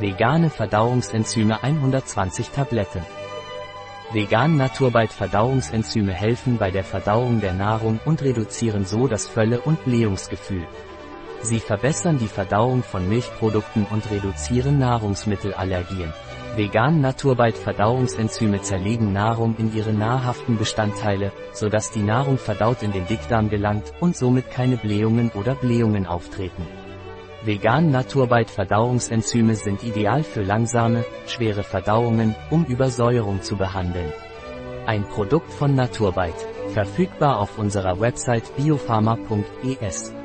Vegane Verdauungsenzyme 120 Tabletten. Vegan Naturbite Verdauungsenzyme helfen bei der Verdauung der Nahrung und reduzieren so das Völle- und Blähungsgefühl. Sie verbessern die Verdauung von Milchprodukten und reduzieren Nahrungsmittelallergien. Vegan Naturbite Verdauungsenzyme zerlegen Nahrung in ihre nahrhaften Bestandteile, sodass die Nahrung verdaut in den Dickdarm gelangt und somit keine Blähungen oder Blähungen auftreten. Vegan Naturbite Verdauungsenzyme sind ideal für langsame, schwere Verdauungen, um Übersäuerung zu behandeln. Ein Produkt von Naturbite, verfügbar auf unserer Website biopharma.es.